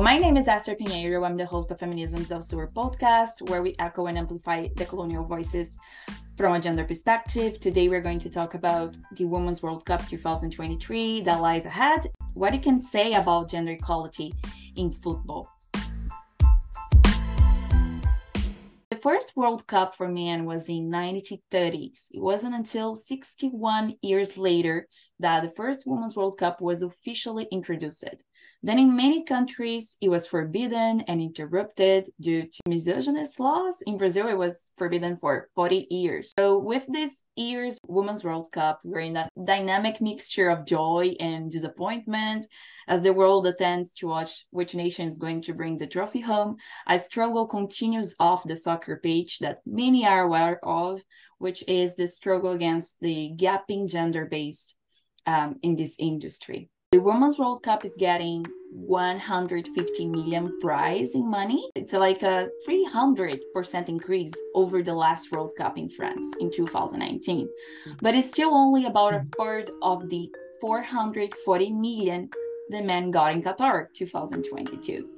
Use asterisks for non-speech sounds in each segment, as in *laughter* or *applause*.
My name is Esther Pinheiro. I'm the host of Feminisms El Sur podcast, where we echo and amplify the colonial voices from a gender perspective. Today, we're going to talk about the Women's World Cup 2023 that lies ahead, what you can say about gender equality in football. The first World Cup for men was in 1930s. It wasn't until 61 years later that the first Women's World Cup was officially introduced. Then, in many countries, it was forbidden and interrupted due to misogynist laws. In Brazil, it was forbidden for 40 years. So, with this year's Women's World Cup, we're in a dynamic mixture of joy and disappointment as the world attends to watch which nation is going to bring the trophy home. A struggle continues off the soccer page that many are aware of, which is the struggle against the gapping gender based um, in this industry. The Women's World Cup is getting 150 million prize in money. It's like a 300% increase over the last World Cup in France in 2019. But it's still only about a third of the 440 million the men got in Qatar 2022.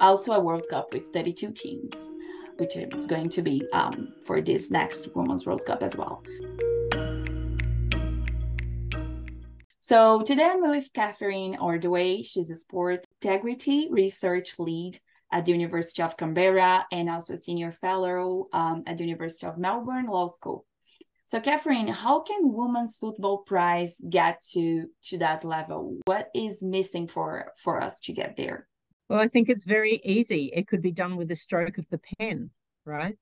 Also a World Cup with 32 teams, which is going to be um, for this next Women's World Cup as well. So today I'm with Catherine Ordway. She's a sport integrity research lead at the University of Canberra and also a senior fellow um, at the University of Melbourne Law School. So Catherine, how can women's football prize get to to that level? What is missing for for us to get there? Well, I think it's very easy. It could be done with a stroke of the pen, right?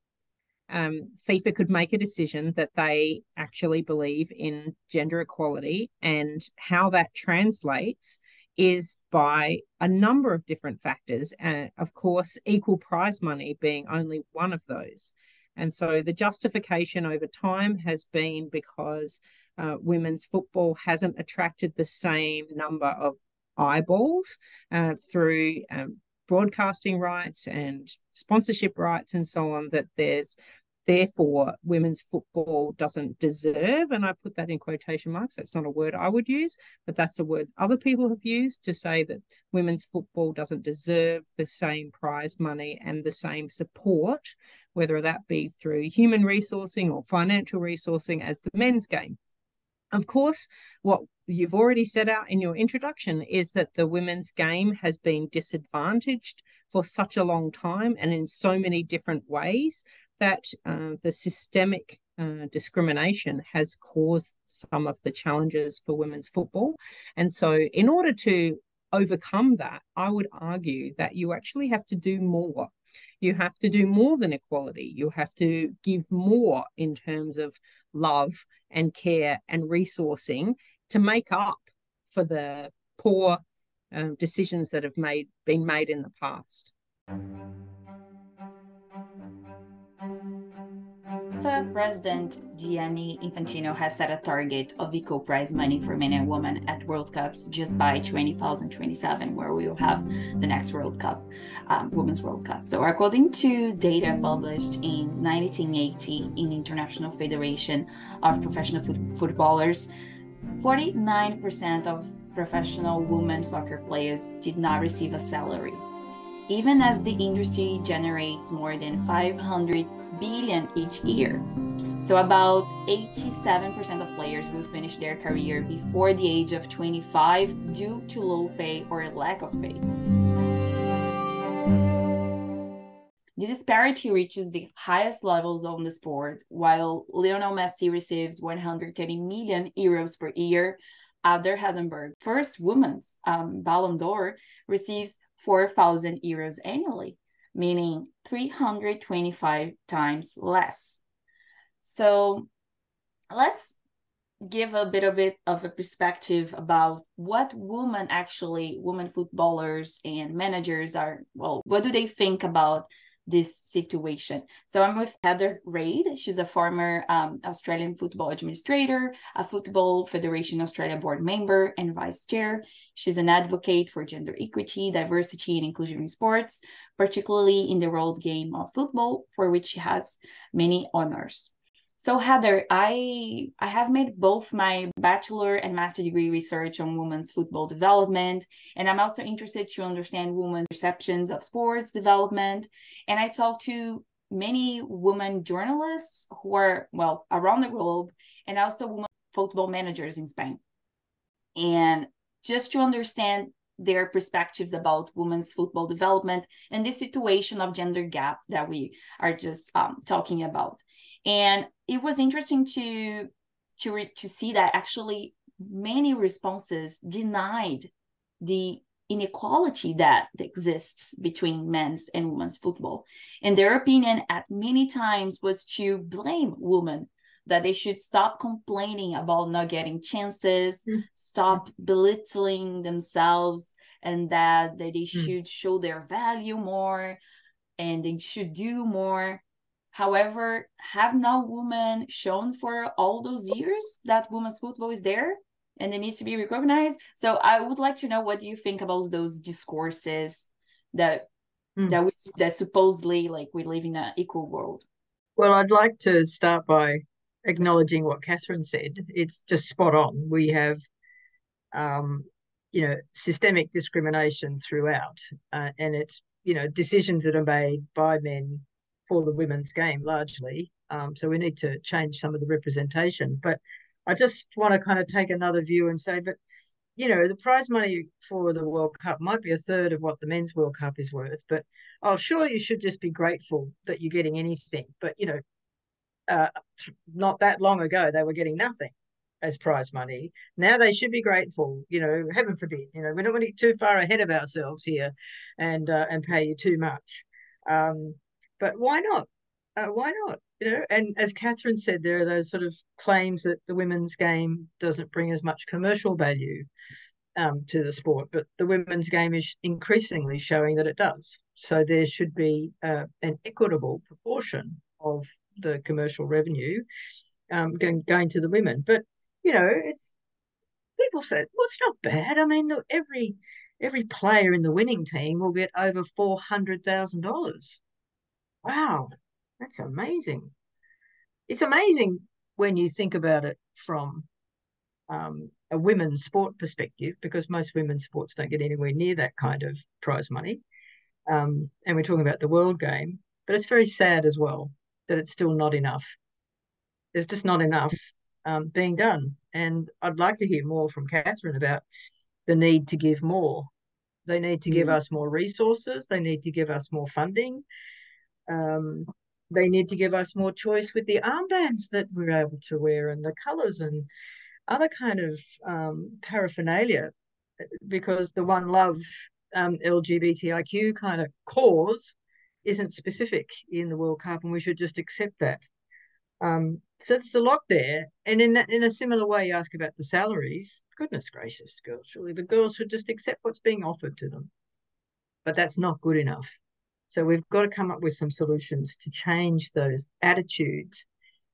Um, FIFA could make a decision that they actually believe in gender equality and how that translates is by a number of different factors. And of course, equal prize money being only one of those. And so the justification over time has been because uh, women's football hasn't attracted the same number of eyeballs uh, through um, broadcasting rights and sponsorship rights and so on that there's therefore women's football doesn't deserve and i put that in quotation marks that's not a word i would use but that's a word other people have used to say that women's football doesn't deserve the same prize money and the same support whether that be through human resourcing or financial resourcing as the men's game. Of course, what you've already set out in your introduction is that the women's game has been disadvantaged for such a long time and in so many different ways that uh, the systemic uh, discrimination has caused some of the challenges for women's football. And so, in order to overcome that, I would argue that you actually have to do more. You have to do more than equality. You have to give more in terms of love and care and resourcing to make up for the poor um, decisions that have made been made in the past. FIFA President Gianni Infantino has set a target of equal prize money for men and women at World Cups just by 2027, where we will have the next World Cup, um, Women's World Cup. So, according to data published in 1980 in the International Federation of Professional Foot- Footballers, 49% of professional women soccer players did not receive a salary. Even as the industry generates more than 500 billion each year. So about 87% of players will finish their career before the age of 25 due to low pay or lack of pay. The disparity reaches the highest levels on the sport, while Lionel Messi receives 130 million euros per year. Ada Hegerberg, first woman's um, Ballon d'Or, receives 4,000 euros annually meaning 325 times less. So let's give a bit of it of a perspective about what women actually women footballers and managers are well what do they think about this situation. So I'm with Heather Reid. She's a former um, Australian football administrator, a Football Federation Australia board member, and vice chair. She's an advocate for gender equity, diversity, and inclusion in sports, particularly in the world game of football, for which she has many honors. So Heather, I I have made both my bachelor and master degree research on women's football development, and I'm also interested to understand women's perceptions of sports development. And I talked to many women journalists who are well around the globe, and also women football managers in Spain. And just to understand their perspectives about women's football development and the situation of gender gap that we are just um, talking about. And it was interesting to to re- to see that actually many responses denied the inequality that exists between men's and women's football. And their opinion at many times was to blame women that they should stop complaining about not getting chances mm. stop belittling themselves and that, that they mm. should show their value more and they should do more However, have not women shown for all those years that women's football is there and it needs to be recognized? So I would like to know what do you think about those discourses that mm. that we that supposedly like we live in an equal world. Well, I'd like to start by acknowledging what Catherine said. It's just spot on. We have, um, you know, systemic discrimination throughout, uh, and it's you know decisions that are made by men for the women's game largely. Um, so we need to change some of the representation. But I just want to kind of take another view and say, but you know, the prize money for the World Cup might be a third of what the men's World Cup is worth. But oh, sure, you should just be grateful that you're getting anything. But you know, uh, not that long ago, they were getting nothing as prize money. Now they should be grateful. You know, heaven forbid. You know, we don't want to get too far ahead of ourselves here, and uh, and pay you too much. Um, but why not? Uh, why not? You know, and as Catherine said, there are those sort of claims that the women's game doesn't bring as much commercial value um, to the sport, but the women's game is increasingly showing that it does. So there should be uh, an equitable proportion of the commercial revenue um, going going to the women. But you know, it's people said, well, it's not bad. I mean, every every player in the winning team will get over four hundred thousand dollars. Wow, that's amazing. It's amazing when you think about it from um, a women's sport perspective, because most women's sports don't get anywhere near that kind of prize money. Um, and we're talking about the world game, but it's very sad as well that it's still not enough. There's just not enough um, being done. And I'd like to hear more from Catherine about the need to give more. They need to give us more resources. They need to give us more funding. Um, they need to give us more choice with the armbands that we're able to wear and the colours and other kind of um, paraphernalia because the one love um, LGBTIQ kind of cause isn't specific in the World Cup and we should just accept that. Um, so there's a lot there. And in that, in a similar way, you ask about the salaries. Goodness gracious, girls, surely the girls should just accept what's being offered to them. But that's not good enough. So we've got to come up with some solutions to change those attitudes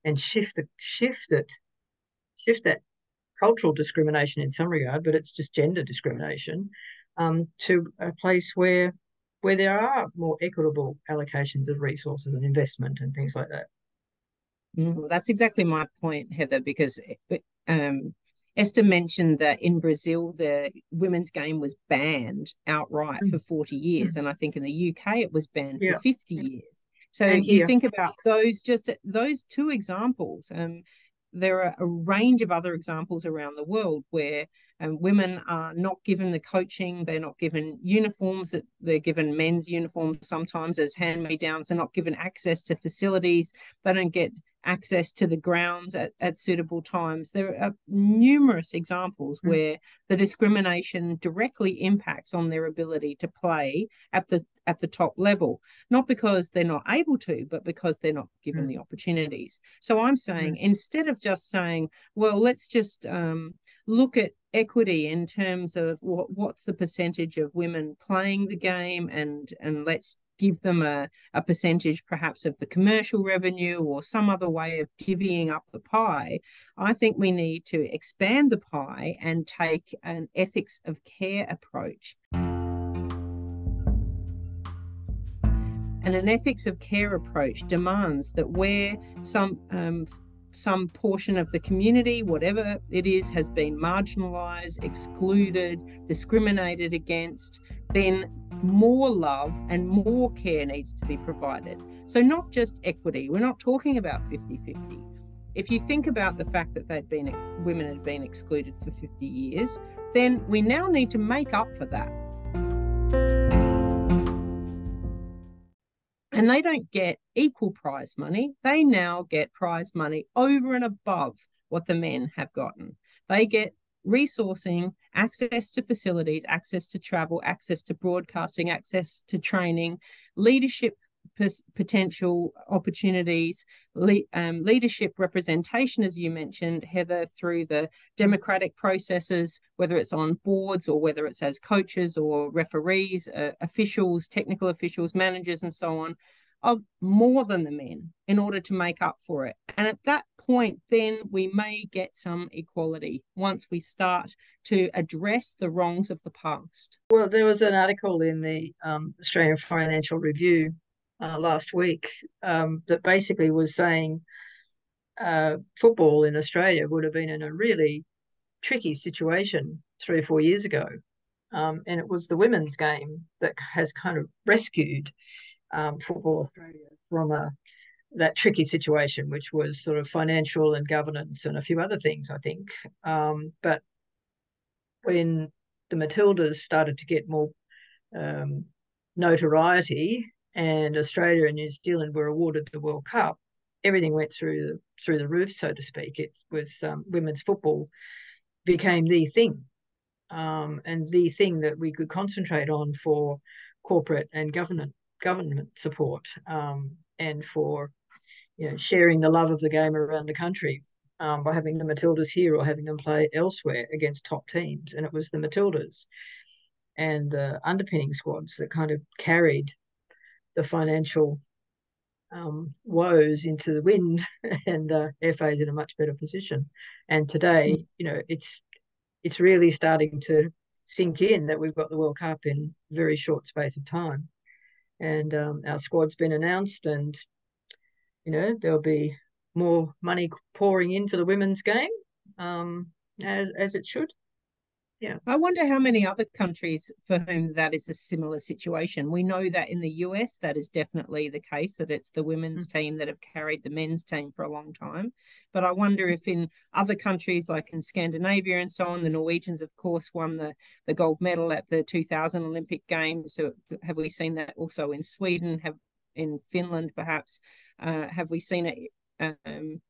and shift it, shift it, shift that cultural discrimination in some regard, but it's just gender discrimination, um, to a place where where there are more equitable allocations of resources and investment and things like that. Mm, that's exactly my point, Heather, because um, Esther mentioned that in Brazil, the women's game was banned outright mm. for 40 years. Mm. And I think in the UK, it was banned yeah. for 50 years. So you think about those, just those two examples. Um, there are a range of other examples around the world where um, women are not given the coaching, they're not given uniforms, that they're given men's uniforms sometimes as hand me downs, they're not given access to facilities, they don't get access to the grounds at, at suitable times. There are numerous examples mm. where the discrimination directly impacts on their ability to play at the at the top level, not because they're not able to, but because they're not given mm. the opportunities. So I'm saying mm. instead of just saying, well, let's just um, look at equity in terms of what, what's the percentage of women playing the game and and let's give them a, a percentage perhaps of the commercial revenue or some other way of divvying up the pie. I think we need to expand the pie and take an ethics of care approach. And an ethics of care approach demands that where some um, some portion of the community, whatever it is, has been marginalized, excluded, discriminated against, then more love and more care needs to be provided. So, not just equity, we're not talking about 50 50. If you think about the fact that they'd been women had been excluded for 50 years, then we now need to make up for that. And they don't get equal prize money. They now get prize money over and above what the men have gotten. They get resourcing, access to facilities, access to travel, access to broadcasting, access to training, leadership potential opportunities, le- um, leadership representation, as you mentioned, Heather, through the democratic processes, whether it's on boards or whether it's as coaches or referees, uh, officials, technical officials, managers, and so on, of more than the men in order to make up for it. And at that point, then we may get some equality once we start to address the wrongs of the past. Well, there was an article in the um, Australian Financial Review uh, last week um, that basically was saying uh, football in Australia would have been in a really tricky situation three or four years ago. Um, and it was the women's game that has kind of rescued um, Football Australia from a, that tricky situation, which was sort of financial and governance and a few other things, I think. Um, but when the Matildas started to get more um, notoriety and Australia and New Zealand were awarded the World Cup, everything went through the, through the roof, so to speak. It was um, women's football became the thing, um, and the thing that we could concentrate on for corporate and government government support, um, and for you know sharing the love of the game around the country. Um, by having the Matildas here or having them play elsewhere against top teams, and it was the Matildas and the underpinning squads that kind of carried the financial um, woes into the wind, *laughs* and uh, FA is in a much better position. And today, mm. you know, it's it's really starting to sink in that we've got the World Cup in very short space of time, and um, our squad's been announced, and you know there'll be more money pouring in for the women's game, um, as as it should. Yeah. I wonder how many other countries for whom that is a similar situation. We know that in the US, that is definitely the case, that it's the women's mm-hmm. team that have carried the men's team for a long time. But I wonder if in other countries, like in Scandinavia and so on, the Norwegians, of course, won the, the gold medal at the 2000 Olympic Games. So have we seen that also in Sweden, have in Finland, perhaps? Uh, have we seen it? Um,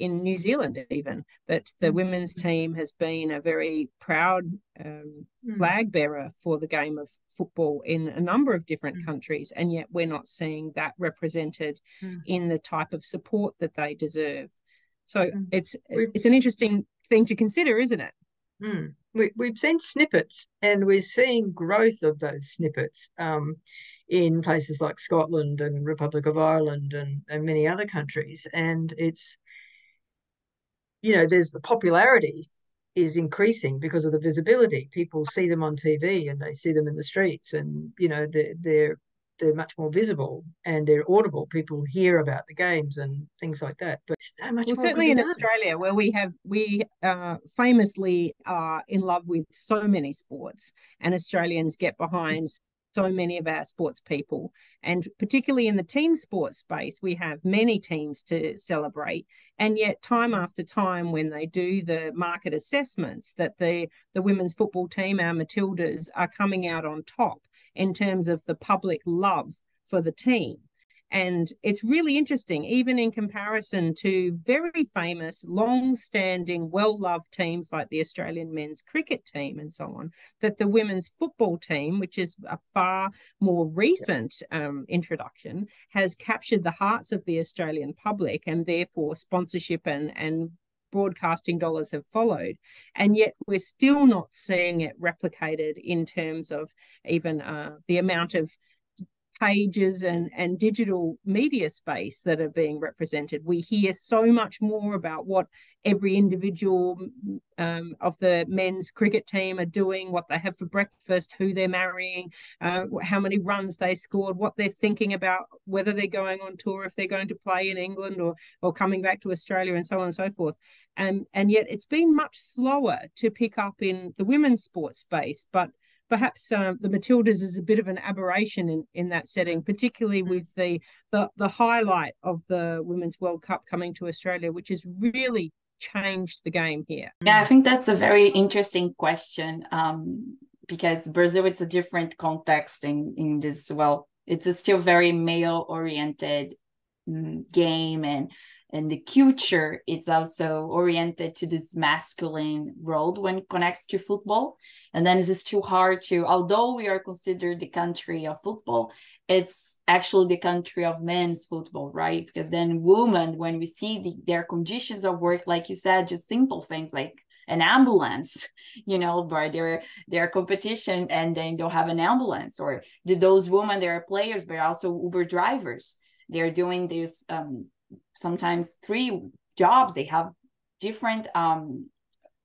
in New Zealand, even that the mm. women's team has been a very proud um, mm. flag bearer for the game of football in a number of different mm. countries, and yet we're not seeing that represented mm. in the type of support that they deserve. So mm. it's it's an interesting thing to consider, isn't it? Mm. We, we've seen snippets, and we're seeing growth of those snippets. Um, in places like Scotland and Republic of Ireland and, and many other countries. And it's you know, there's the popularity is increasing because of the visibility. People see them on TV and they see them in the streets, and you know they're they're they're much more visible and they're audible. People hear about the games and things like that. But so much well, certainly in done. Australia, where we have we uh, famously are in love with so many sports, and Australians get behind so many of our sports people. And particularly in the team sports space, we have many teams to celebrate. And yet, time after time, when they do the market assessments, that the, the women's football team, our Matildas, are coming out on top in terms of the public love for the team. And it's really interesting, even in comparison to very famous, long standing, well loved teams like the Australian men's cricket team and so on, that the women's football team, which is a far more recent um, introduction, has captured the hearts of the Australian public and therefore sponsorship and, and broadcasting dollars have followed. And yet we're still not seeing it replicated in terms of even uh, the amount of pages and, and digital media space that are being represented. We hear so much more about what every individual um, of the men's cricket team are doing, what they have for breakfast, who they're marrying, uh, how many runs they scored, what they're thinking about, whether they're going on tour, if they're going to play in England or or coming back to Australia, and so on and so forth. And and yet it's been much slower to pick up in the women's sports space, but perhaps uh, the Matildas is a bit of an aberration in, in that setting, particularly with the, the the highlight of the Women's World Cup coming to Australia, which has really changed the game here. Yeah, I think that's a very interesting question um, because Brazil it's a different context in in this. Well, it's a still very male oriented um, game and and the culture it's also oriented to this masculine world when it connects to football. And then it's too hard to although we are considered the country of football it's actually the country of men's football right? Because then women when we see the, their conditions of work like you said just simple things like an ambulance *laughs* you know by their their competition and then they'll have an ambulance. Or those women they are players but also uber drivers. They're doing this um, sometimes three jobs they have different um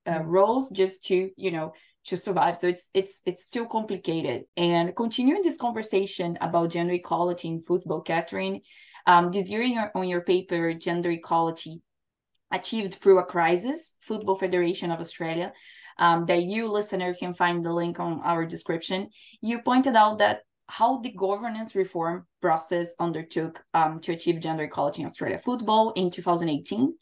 uh, roles just to you know to survive. So it's it's it's still complicated. And continuing this conversation about gender equality in football catherine um, this year your, on your paper gender equality achieved through a crisis football federation of australia um, that you listener can find the link on our description you pointed out that how the governance reform process undertook um, to achieve gender equality in Australia football in 2018.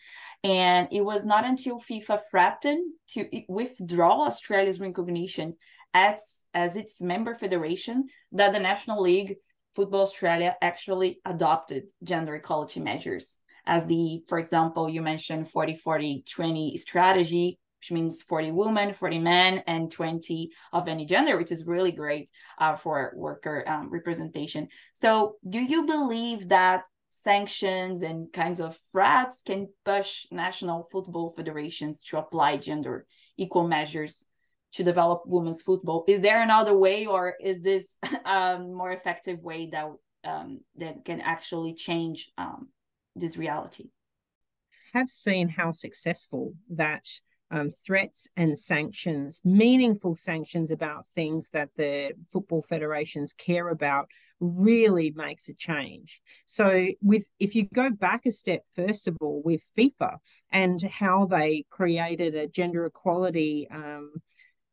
And it was not until FIFA threatened to withdraw Australia's recognition as, as its member federation that the National League Football Australia actually adopted gender equality measures. As the, for example, you mentioned 40 40 20 strategy, which means 40 women, 40 men, and 20 of any gender, which is really great uh, for worker um, representation. So, do you believe that sanctions and kinds of threats can push national football federations to apply gender equal measures to develop women's football? Is there another way, or is this a *laughs* more effective way that um, that can actually change um, this reality? Have seen how successful that um, threats and sanctions, meaningful sanctions about things that the football federations care about, really makes a change. So, with if you go back a step, first of all, with FIFA and how they created a gender equality. Um,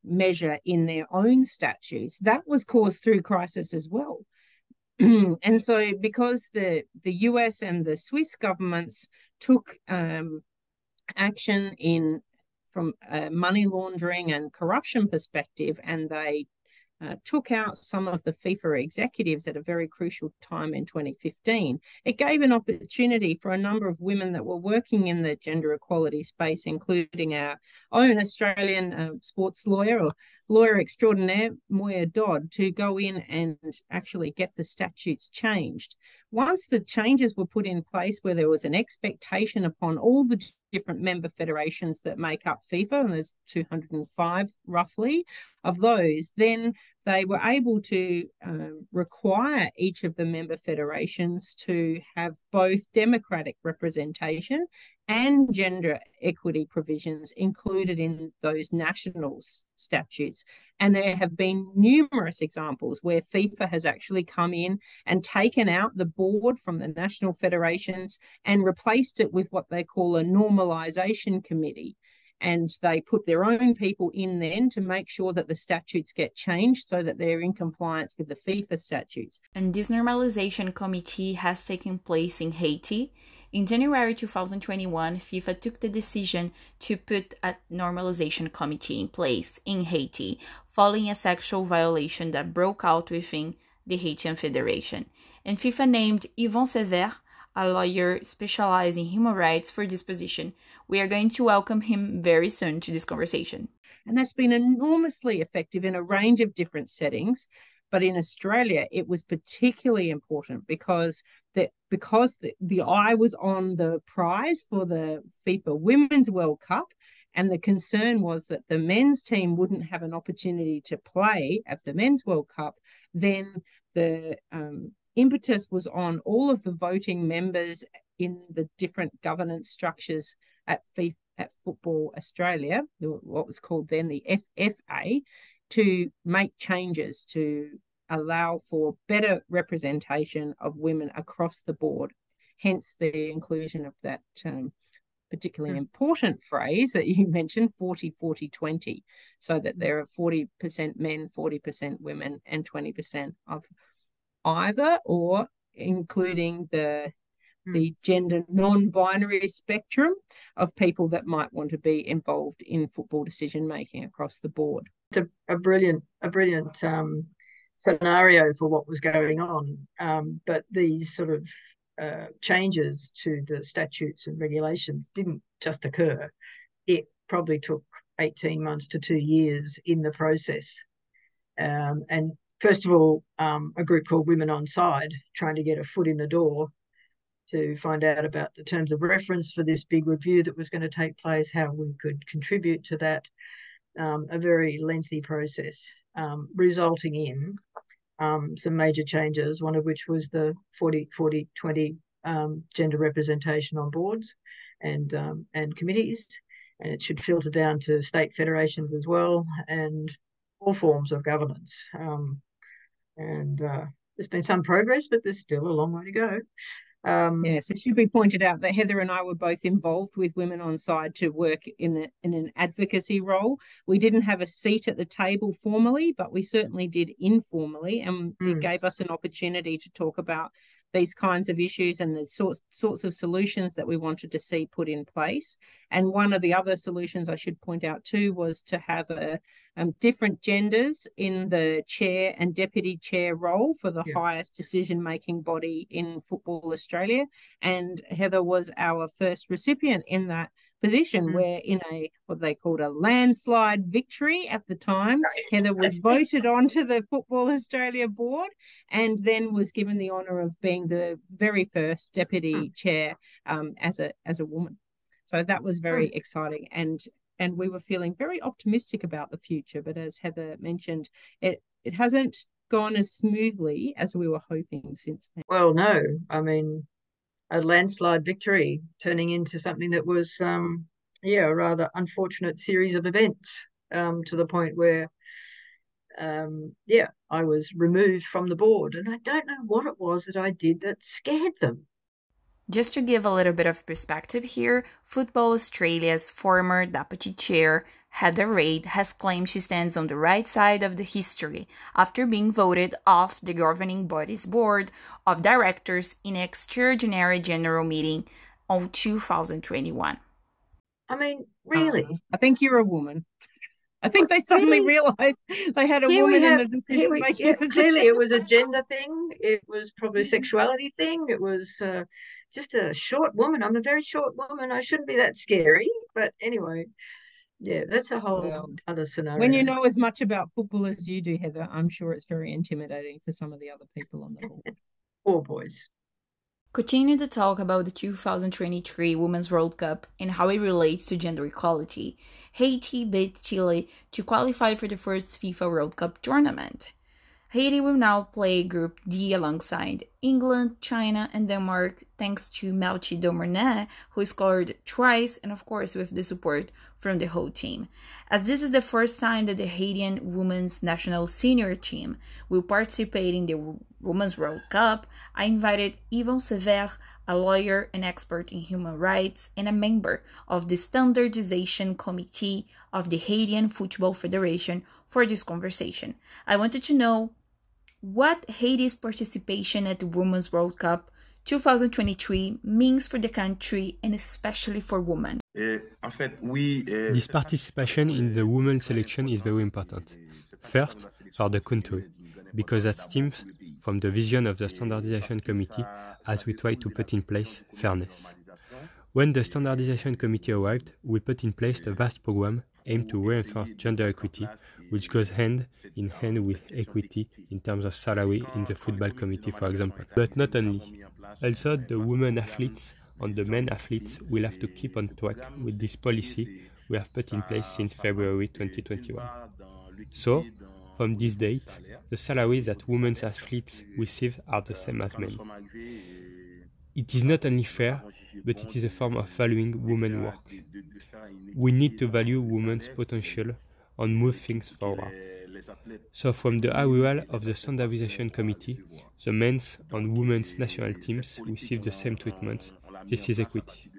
measure in their own statutes that was caused through crisis as well *clears throat* and so because the the US and the Swiss governments took um, action in from a money laundering and corruption perspective, and they uh, took out some of the FIFA executives at a very crucial time in 2015. It gave an opportunity for a number of women that were working in the gender equality space, including our own Australian uh, sports lawyer or lawyer extraordinaire, Moya Dodd, to go in and actually get the statutes changed. Once the changes were put in place, where there was an expectation upon all the different member federations that make up FIFA, and there's 205 roughly of those, then they were able to um, require each of the member federations to have both democratic representation and gender equity provisions included in those national statutes. And there have been numerous examples where FIFA has actually come in and taken out the board from the national federations and replaced it with what they call a normalisation committee. And they put their own people in then to make sure that the statutes get changed so that they're in compliance with the FIFA statutes. And this normalization committee has taken place in Haiti in January 2021, FIFA took the decision to put a normalization committee in place in Haiti following a sexual violation that broke out within the Haitian Federation. And FIFA named Yvon Severe, a lawyer specialized in human rights, for this position. We are going to welcome him very soon to this conversation. And that's been enormously effective in a range of different settings. But in Australia, it was particularly important because that because the, the eye was on the prize for the FIFA Women's World Cup, and the concern was that the men's team wouldn't have an opportunity to play at the Men's World Cup, then the um, impetus was on all of the voting members in the different governance structures at FIFA, at Football Australia, what was called then the FFA, to make changes to allow for better representation of women across the board. Hence the inclusion of that um, particularly mm. important phrase that you *laughs* mentioned 40 40 20 so that there are 40% men 40% women and 20% of either or including the hmm. the gender non-binary spectrum of people that might want to be involved in football decision making across the board a, a brilliant a brilliant um, scenario for what was going on um, but these sort of uh, changes to the statutes and regulations didn't just occur. It probably took 18 months to two years in the process. Um, and first of all, um, a group called Women on Side trying to get a foot in the door to find out about the terms of reference for this big review that was going to take place, how we could contribute to that. Um, a very lengthy process, um, resulting in um, some major changes, one of which was the 40 40 20 um, gender representation on boards and um, and committees, and it should filter down to state federations as well and all forms of governance. And uh, there's been some progress, but there's still a long way to go. Um, yes, it should be pointed out that Heather and I were both involved with Women on Side to work in the in an advocacy role. We didn't have a seat at the table formally, but we certainly did informally, and mm. it gave us an opportunity to talk about these kinds of issues and the sorts sorts of solutions that we wanted to see put in place. And one of the other solutions I should point out too was to have a um, different genders in the chair and deputy chair role for the yeah. highest decision making body in Football Australia. And Heather was our first recipient in that position mm-hmm. where in a what they called a landslide victory at the time heather was voted onto the football australia board and then was given the honor of being the very first deputy mm. chair um, as a as a woman so that was very mm. exciting and and we were feeling very optimistic about the future but as heather mentioned it it hasn't gone as smoothly as we were hoping since then well no i mean a landslide victory, turning into something that was, um, yeah, a rather unfortunate series of events um, to the point where, um, yeah, I was removed from the board. And I don't know what it was that I did that scared them. Just to give a little bit of perspective here, Football Australia's former deputy chair, Heather Reid, has claimed she stands on the right side of the history after being voted off the governing body's board of directors in an extraordinary general meeting on 2021. I mean, really? Uh, I think you're a woman. I think they suddenly really? realized they had a here woman have, in the decision making yeah, position. Clearly, it was a gender thing. It was probably a sexuality thing. It was uh, just a short woman. I'm a very short woman. I shouldn't be that scary. But anyway, yeah, that's a whole well, other scenario. When you know as much about football as you do, Heather, I'm sure it's very intimidating for some of the other people on the board. *laughs* Poor boys. Continue to talk about the 2023 Women's World Cup and how it relates to gender equality. Haiti beat Chile to qualify for the first FIFA World Cup tournament. Haiti will now play Group D alongside England, China, and Denmark, thanks to Melchie Dumornay, who scored twice, and of course with the support from the whole team. As this is the first time that the Haitian women's national senior team will participate in the Women's World Cup, I invited Yvon Severe, a lawyer and expert in human rights and a member of the Standardization Committee of the Haitian Football Federation, for this conversation. I wanted to know what Haiti's participation at the Women's World Cup 2023 means for the country and especially for women. Eh, this participation in the women's selection is very important. First, for the country, because that stems from the vision of the Standardization Committee as we try to put in place fairness. When the Standardization Committee arrived, we put in place a vast program aimed to reinforce gender equity which goes hand in hand with equity in terms of salary in the football committee, for example. But not only. Also, the women athletes and the men athletes will have to keep on track with this policy we have put in place since February 2021. So, From this date, the salaries that women's athletes receive are the same as men. It is not only fair, but it is a form of valuing women's work. We need to value women's potential and move things forward. So, from the arrival of the Standardization Committee, the men's and women's national teams receive the same treatment. This is equity.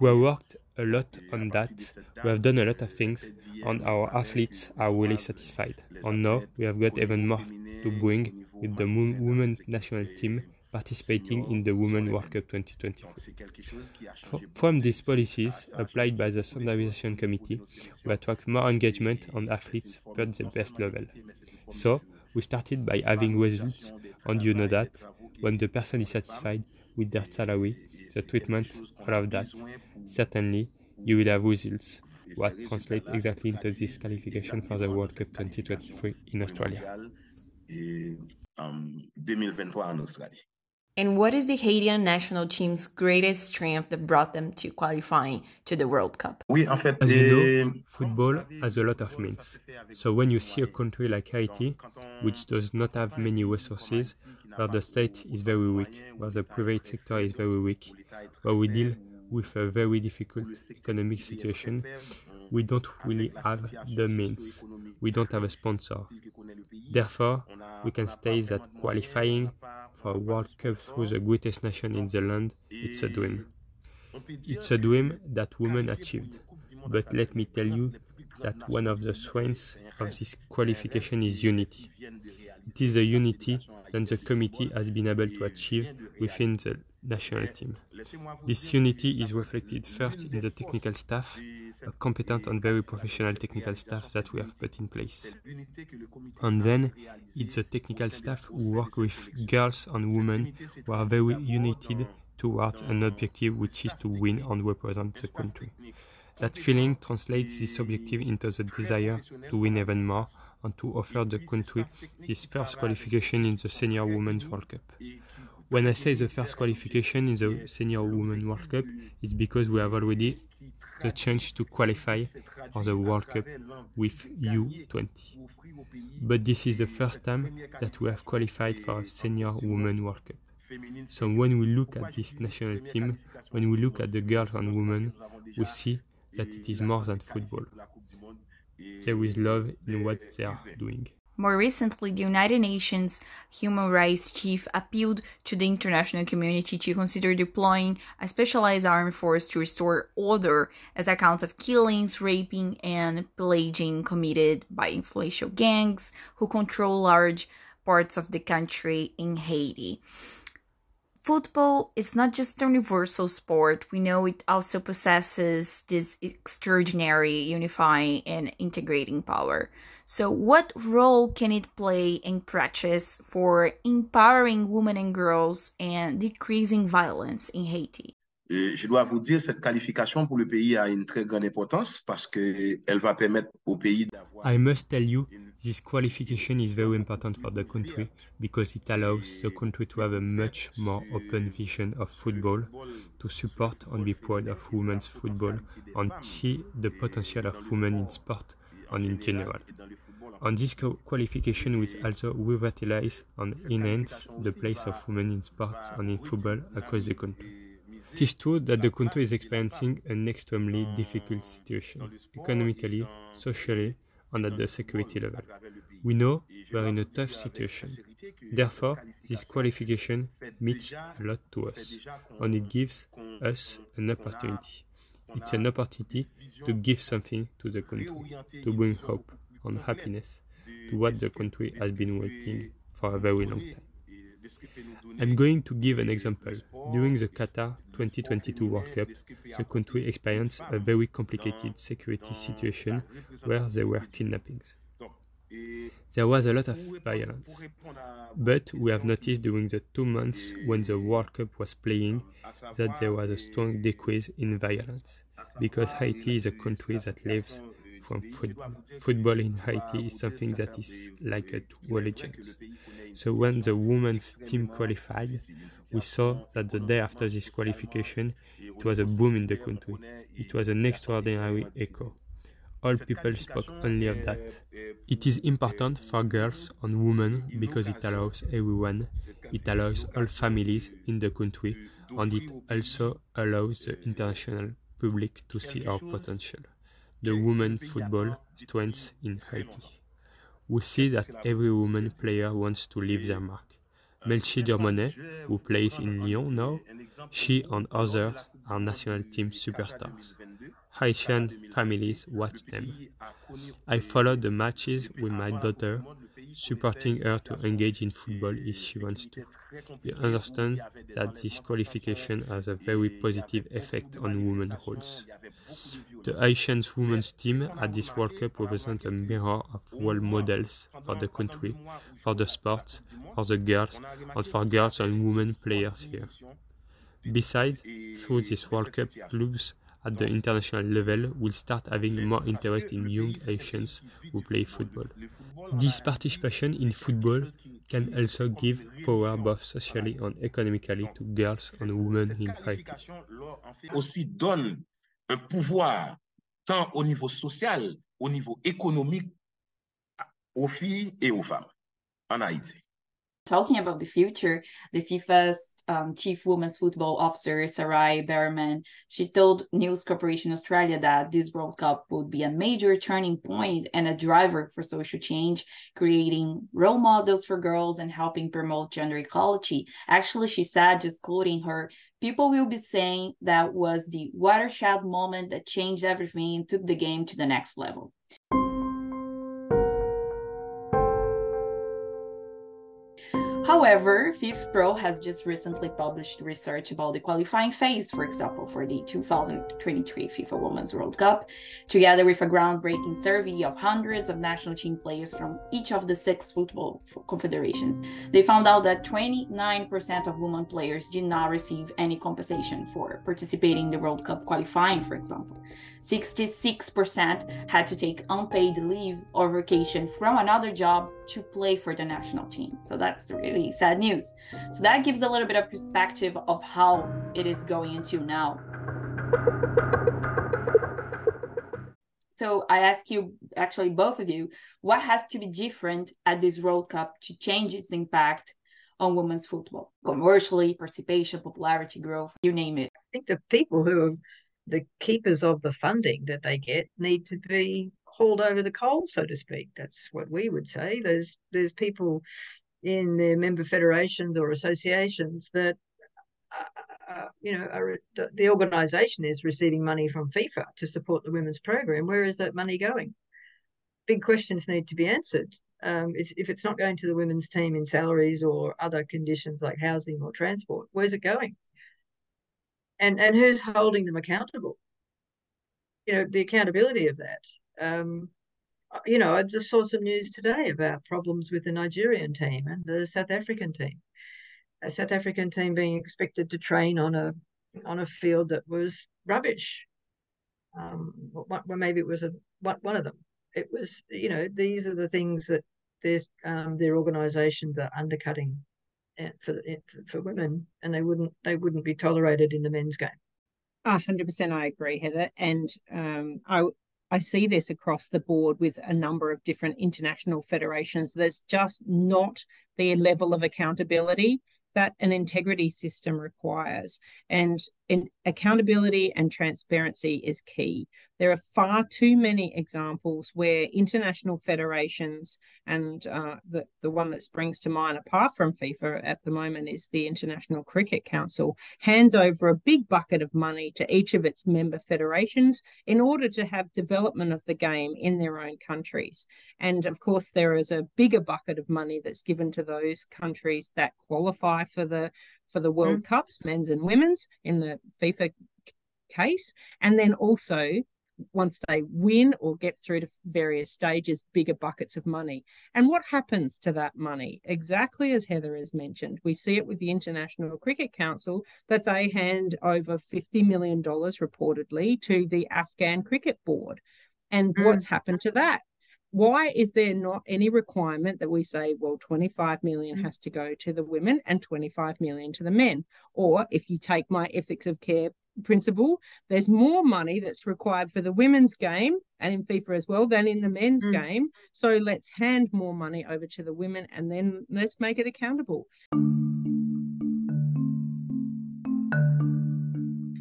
We have worked a lot on that. We have done a lot of things, and our athletes are really satisfied. And now we have got even more to bring with the women's national team participating in the Women World Cup 2023. From these policies applied by the Standardization Committee, we attract more engagement on athletes at the best level. So, we started by having results, and you know that when the person is satisfied with their salary, the treatment, all of that, certainly you will have results. What translates exactly into this qualification for the World Cup 2023 in Australia. Um, 2023 en Australie. And what is the Haitian national team's greatest strength that brought them to qualifying to the World Cup? As you know, football has a lot of means. So when you see a country like Haiti, which does not have many resources, where the state is very weak, where the private sector is very weak, where we deal with a very difficult economic situation, we don't really have the means. We don't have a sponsor. Therefore, we can state that qualifying for a World Cup through the greatest nation in the land, it's a dream. It's a dream that women achieved. But let me tell you that one of the strengths of this qualification is unity. It is a unity that the committee has been able to achieve within the national team. This unity is reflected first in the technical staff, a competent and very professional technical staff that we have put in place. And then it's the technical staff who work with girls and women who are very united towards an objective which is to win and represent the country. That feeling translates this objective into the desire to win even more and to offer the country this first qualification in the Senior Women's World Cup. When I say the first qualification in the Senior Women's World Cup, it's because we have already the chance to qualify for the World Cup with U20. But this is the first time that we have qualified for a Senior Women's World Cup. So when we look at this national team, when we look at the girls and women, we see that it is more than football. There is love in what they are doing. More recently, the United Nations Human Rights Chief appealed to the international community to consider deploying a specialized armed force to restore order as accounts of killings, raping, and pillaging committed by influential gangs who control large parts of the country in Haiti football is not just a universal sport. We know it also possesses this extraordinary unifying and integrating power. So, what role can it play in practice for empowering women and girls and decreasing violence in Haiti? Je dois vous dire, cette qualification pour le pays a une très grande importance parce qu'elle va permettre au pays d'avoir. I must tell you, this qualification is very important for the country because it allows the country to have a much more open vision of football, to support and be proud of women's football, and see the potential of women in sport and in general. And this qualification will also revitalize and enhance the place of women in sports and in football across the country. It is true that the country is experiencing an extremely difficult situation, economically, socially, and at the security level. We know we are in a tough situation. Therefore, this qualification means a lot to us, and it gives us an opportunity. It's an opportunity to give something to the country, to bring hope and happiness to what the country has been waiting for a very long time. I'm going to give an example. During the Qatar 2022 World Cup, the country experienced a very complicated security situation where there were kidnappings. There was a lot of violence. But we have noticed during the two months when the World Cup was playing that there was a strong decrease in violence because Haiti is a country that lives from football. Football in Haiti is something that is like a religion. So when the women's team qualified, we saw that the day after this qualification, it was a boom in the country. It was an extraordinary echo. all people spoke only of that. It is important for girls and women because it allows everyone, it allows all families in the country, and it also allows the international public to see our potential. The women football strengths in Haiti. We see that every woman player wants to leave their mark. Melchie Dumornay, who plays in Lyon now, she and others are national team superstars. Haitian families watch them. I follow the matches with my daughter, supporting her to engage in football if she wants to. You understand that this qualification has a very positive effect on women's roles. The Haitian women's team at this World Cup represents a mirror of role models for the country, for the sport, for the girls, and for girls and women players here. Besides, through this World Cup, clubs at the international level will start having more interest in young Haitians who play football. This participation in football can also give power both socially and economically to girls and women in Haiti. Aussi donne un pouvoir tant au niveau social, au niveau économique aux filles et aux femmes en Haïti. Talking about the future, the FIFA's um, chief women's football officer, Sarai Bareman, she told News Corporation Australia that this World Cup would be a major turning point and a driver for social change, creating role models for girls and helping promote gender equality. Actually, she said, just quoting her, people will be saying that was the watershed moment that changed everything took the game to the next level. However, FIFPro has just recently published research about the qualifying phase, for example, for the 2023 FIFA Women's World Cup, together with a groundbreaking survey of hundreds of national team players from each of the six football confederations. They found out that 29% of women players did not receive any compensation for participating in the World Cup qualifying, for example. 66% had to take unpaid leave or vacation from another job to play for the national team. So that's really sad news. So that gives a little bit of perspective of how it is going into now. So I ask you, actually, both of you, what has to be different at this World Cup to change its impact on women's football, commercially, participation, popularity, growth, you name it? I think the people who are the keepers of the funding that they get need to be hauled over the coals, so to speak. That's what we would say. There's there's people in their member federations or associations that uh, uh you know are, the, the organisation is receiving money from FIFA to support the women's program. Where is that money going? Big questions need to be answered. Um, it's, if it's not going to the women's team in salaries or other conditions like housing or transport, where's it going? And and who's holding them accountable? You know, the accountability of that. Um, you know, I just saw some news today about problems with the Nigerian team and the South African team. A South African team being expected to train on a on a field that was rubbish. Um, well, maybe it was a one of them. It was, you know, these are the things that um, their organisations are undercutting eh, for for women, and they wouldn't they wouldn't be tolerated in the men's game. hundred percent, I agree, Heather. And um, I I see this across the board with a number of different international federations. There's just not the level of accountability that an integrity system requires. And in accountability and transparency is key. There are far too many examples where international federations, and uh, the, the one that springs to mind apart from FIFA at the moment is the International Cricket Council, hands over a big bucket of money to each of its member federations in order to have development of the game in their own countries. And of course, there is a bigger bucket of money that's given to those countries that qualify for the for the World mm. Cups, men's and women's, in the FIFA case. And then also, once they win or get through to various stages, bigger buckets of money. And what happens to that money? Exactly as Heather has mentioned, we see it with the International Cricket Council that they hand over $50 million reportedly to the Afghan Cricket Board. And mm. what's happened to that? Why is there not any requirement that we say well 25 million has to go to the women and 25 million to the men or if you take my ethics of care principle. There's more money that's required for the women's game and in FIFA as well than in the men's mm. game. So let's hand more money over to the women and then let's make it accountable.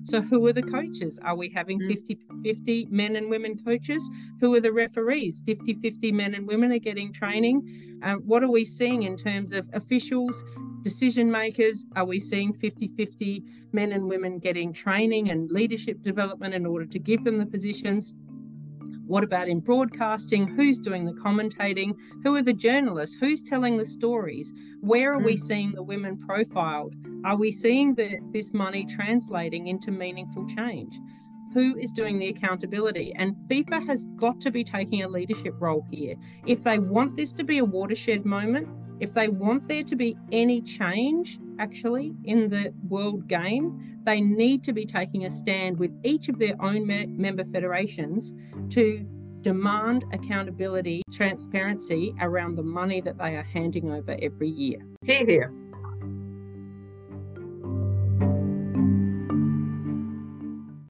So, who are the coaches? Are we having 50 mm. 50 men and women coaches? Who are the referees? 50 50 men and women are getting training. Uh, what are we seeing in terms of officials, decision makers? Are we seeing 50 50 men and women getting training and leadership development in order to give them the positions? What about in broadcasting? Who's doing the commentating? Who are the journalists? Who's telling the stories? Where are we hmm. seeing the women profiled? Are we seeing the, this money translating into meaningful change? Who is doing the accountability? And FIFA has got to be taking a leadership role here. If they want this to be a watershed moment, if they want there to be any change actually in the world game, they need to be taking a stand with each of their own me- member federations to demand accountability, transparency around the money that they are handing over every year. Here, here.